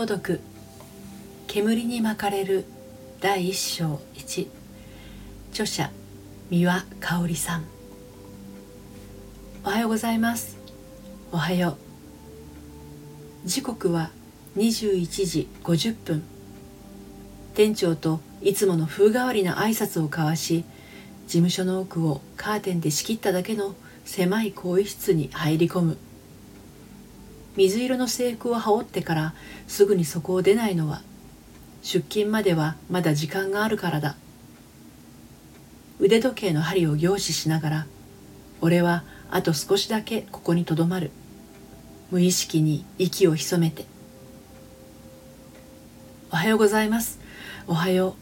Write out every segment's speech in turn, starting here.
朗読煙に巻かれる。第一章一。著者三輪香織さん。おはようございます。おはよう。時刻は21時50分。店長といつもの風変わりな挨拶を交わし事務所の奥をカーテンで仕切っただけの狭い更衣室に入り込む。水色の制服を羽織ってからすぐにそこを出ないのは出勤まではまだ時間があるからだ。腕時計の針を凝視しながら俺はあと少しだけここにとどまる。無意識に息を潜めて。おはようございます。おはよ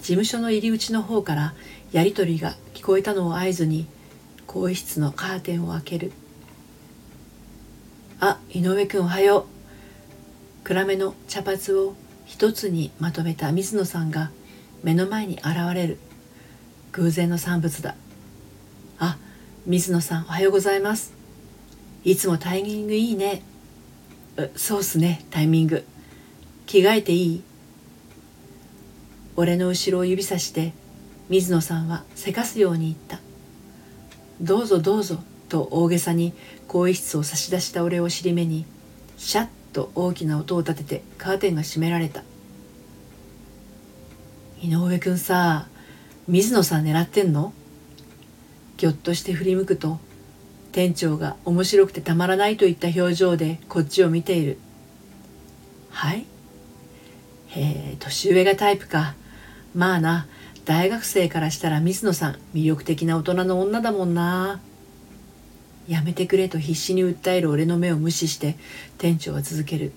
う。事務所の入り口の方からやりとりが聞こえたのを合図に更衣室のカーテンを開ける。あ井上くんおはよう。暗めの茶髪を一つにまとめた水野さんが目の前に現れる。偶然の産物だ。あ水野さんおはようございます。いつもタイミングいいね。そうっすねタイミング。着替えていい？俺の後ろを指さして水野さんはせかすように言った「どうぞどうぞ」と大げさに更衣室を差し出した俺を尻目にシャッと大きな音を立ててカーテンが閉められた。井上くんさ水野さん狙ってんの？ぎょっとして振り向くと店長が面白くてたまらないといった表情でこっちを見ている。はい？へえ年上がタイプか。まあな大学生からしたら水野さん魅力的な大人の女だもんな。やめてくれと必死に訴える俺の目を無視して店長は続ける。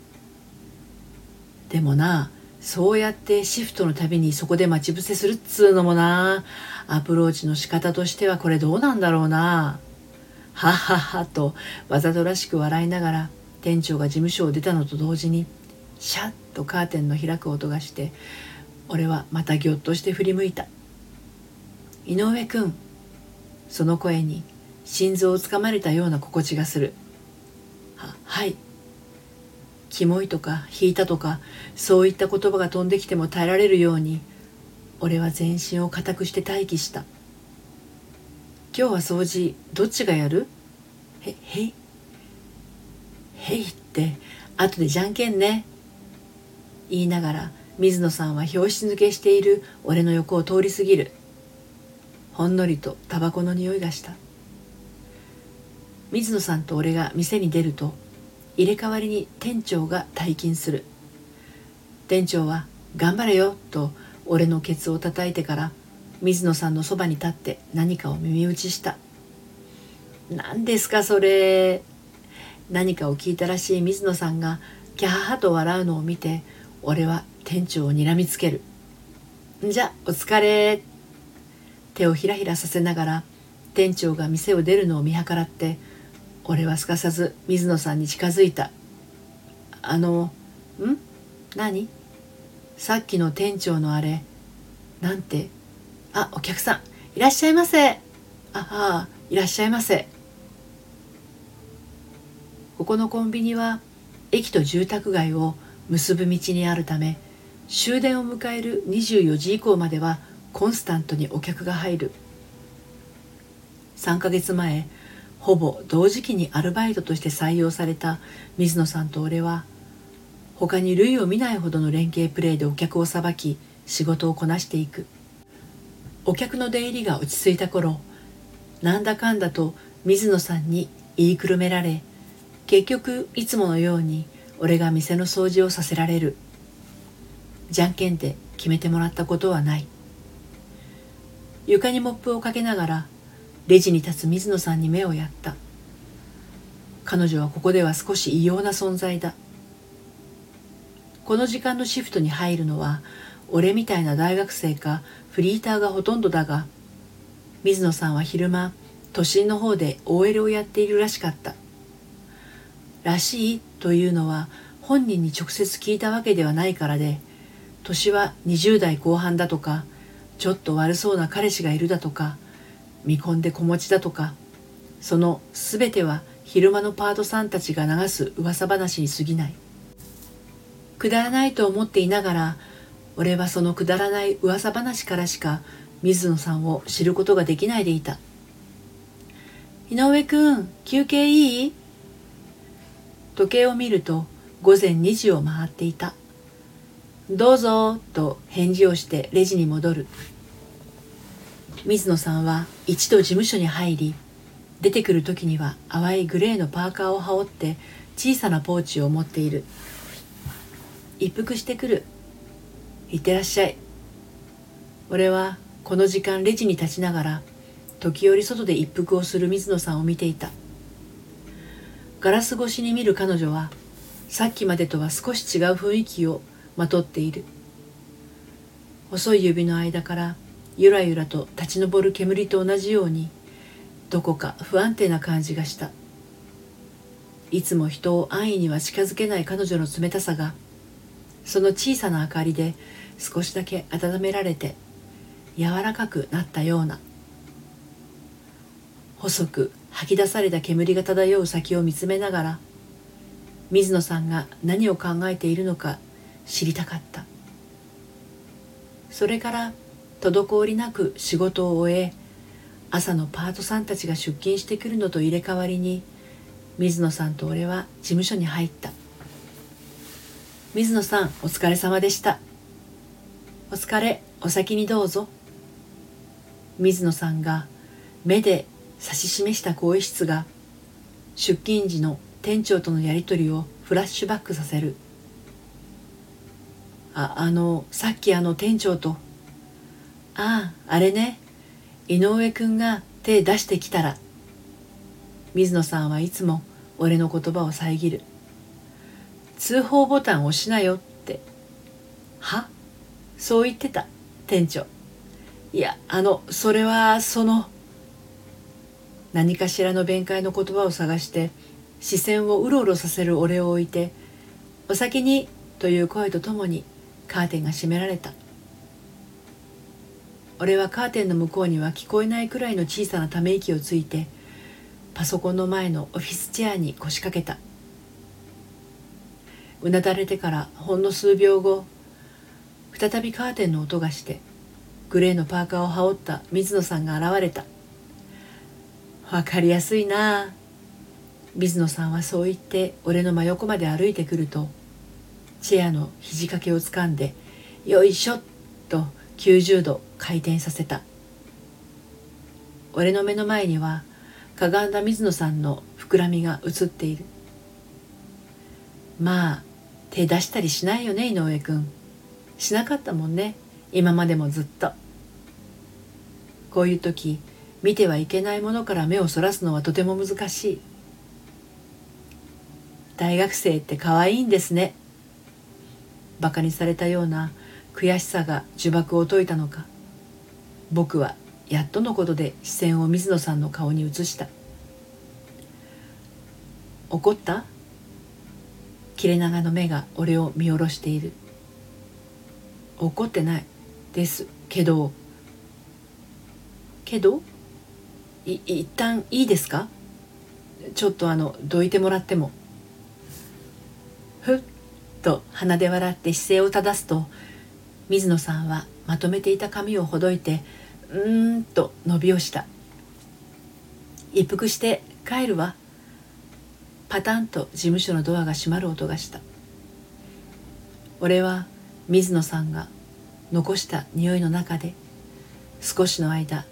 でもなそうやってシフトのたびにそこで待ち伏せするっつうのもなアプローチの仕方としてはこれどうなんだろうな。はっはっはとわざとらしく笑いながら店長が事務所を出たのと同時にシャッとカーテンの開く音がして俺はまたぎょっとして振り向いた。井上君その声に心臓をつかまれたような心地がする。ははい。キモいとか引いたとかそういった言葉が飛んできても耐えられるように俺は全身を固くして待機した。今日は掃除どっちがやる？へへい。へいって後でじゃんけんね。言いながら水野さんは拍子抜けしている。俺の横を通り過ぎる。ほんのりとタバコの匂いがした。水野さんと俺が店に出ると入れ替わりに店長が退勤する。店長は「頑張れよ」と俺のケツを叩いてから水野さんのそばに立って何かを耳打ちした「何ですかそれ」何かを聞いたらしい水野さんがキャハハと笑うのを見て俺は店長を睨みつける「じゃお疲れ」手をひらひらさせながら店長が店を出るのを見計らって俺はすかさず水野さんに近づいた。あの、ん？何？さっきの店長のあれ、なんて、あ、お客さん、いらっしゃいませ。ああ、いらっしゃいませ。ここのコンビニは駅と住宅街を結ぶ道にあるため終電を迎える24時以降まではコンスタントにお客が入る3ヶ月前ほぼ同時期にアルバイトとして採用された水野さんと俺は他に類を見ないほどの連携プレーでお客をさばき仕事をこなしていく。お客の出入りが落ち着いた頃なんだかんだと水野さんに言いくるめられ結局いつものように俺が店の掃除をさせられる。じゃんけんで決めてもらったことはない。床にモップをかけながらレジに立つ水野さんに目をやった。彼女はここでは少し異様な存在だ。この時間のシフトに入るのは俺みたいな大学生かフリーターがほとんどだが水野さんは昼間都心の方で OL をやっているらしかった。らしいというのは本人に直接聞いたわけではないからで年は20代後半だとかちょっと悪そうな彼氏がいるだとか見込んで子持ちだとかその全ては昼間のパートさんたちが流す噂話に過ぎない。くだらないと思っていながら俺はそのくだらない噂話からしか水野さんを知ることができないでいた。井上くん休憩いい？時計を見ると午前2時を回っていた。どうぞと返事をしてレジに戻る。水野さんは一度事務所に入り出てくる時には淡いグレーのパーカーを羽織って小さなポーチを持っている。一服してくる。いってらっしゃい。俺はこの時間レジに立ちながら時折外で一服をする水野さんを見ていた。ガラス越しに見る彼女はさっきまでとは少し違う雰囲気をまとっている。細い指の間からゆらゆらと立ち上る煙と同じようにどこか不安定な感じがした。いつも人を安易には近づけない彼女の冷たさがその小さな明かりで少しだけ温められて柔らかくなったような。細く吐き出された煙が漂う先を見つめながら水野さんが何を考えているのか知りたかった。それから滞りなく仕事を終え朝のパートさんたちが出勤してくるのと入れ替わりに水野さんと俺は事務所に入った。水野さんお疲れ様でした。お疲れお先にどうぞ。水野さんが目で指し示した更衣室が出勤時の店長とのやり取りをフラッシュバックさせる。ああのさっきあの店長とあああれね。井上くんが手出してきたら。水野さんはいつも俺の言葉を遮る。通報ボタン押しなよって。は？そう言ってた店長。いやあのそれはその何かしらの弁解の言葉を探して視線をうろうろさせる俺を置いて「お先に」という声とともにカーテンが閉められた。俺はカーテンの向こうには聞こえないくらいの小さなため息をついてパソコンの前のオフィスチェアに腰掛けたうなだれてからほんの数秒後再びカーテンの音がしてグレーのパーカーを羽織った水野さんが現れたわかりやすいな水野さんはそう言って俺の真横まで歩いてくるとチェアの肘掛けをつかんで「よいしょ!」と90度回転させた。俺の目の前にはかがんだ水野さんの膨らみが映っている。まあ手出したりしないよね井上君しなかったもんね今までもずっと。こういう時見てはいけないものから目をそらすのはとても難しい。大学生って可愛いんですね。バカにされたような悔しさが呪縛を解いたのか。僕はやっとのことで視線を水野さんの顔に移した。怒った？切れ長の目が俺を見下ろしている。怒ってないですけど。けど？い一旦いいですか？ちょっとあのどいてもらっても。ふっと鼻で笑って姿勢を正すと水野さんはまとめていた髪をほどいてうーんと伸びをした。一服して帰るわ。パタンと事務所のドアが閉まる音がした。俺は水野さんが残した匂いの中で少しの間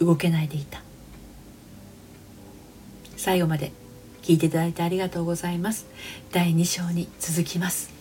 動けないでいた。最後まで聞いていただいてありがとうございます。第2章に続きます。